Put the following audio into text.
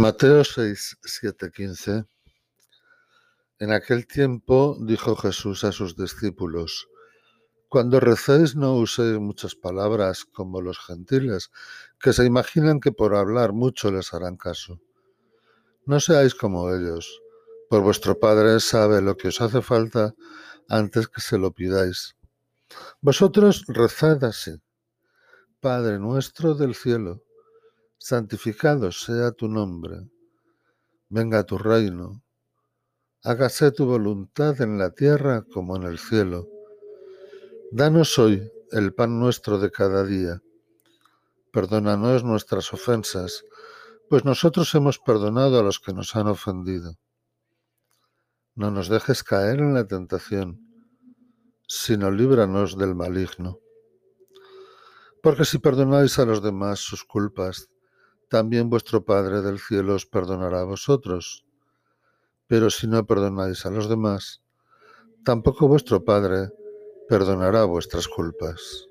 Mateo 6, 7, 15. En aquel tiempo dijo Jesús a sus discípulos, Cuando recéis no uséis muchas palabras como los gentiles, que se imaginan que por hablar mucho les harán caso. No seáis como ellos, por vuestro Padre sabe lo que os hace falta antes que se lo pidáis. Vosotros rezad así, Padre nuestro del cielo santificado sea tu nombre, venga tu reino, hágase tu voluntad en la tierra como en el cielo. Danos hoy el pan nuestro de cada día. Perdónanos nuestras ofensas, pues nosotros hemos perdonado a los que nos han ofendido. No nos dejes caer en la tentación, sino líbranos del maligno. Porque si perdonáis a los demás sus culpas, también vuestro Padre del cielo os perdonará a vosotros. Pero si no perdonáis a los demás, tampoco vuestro Padre perdonará vuestras culpas.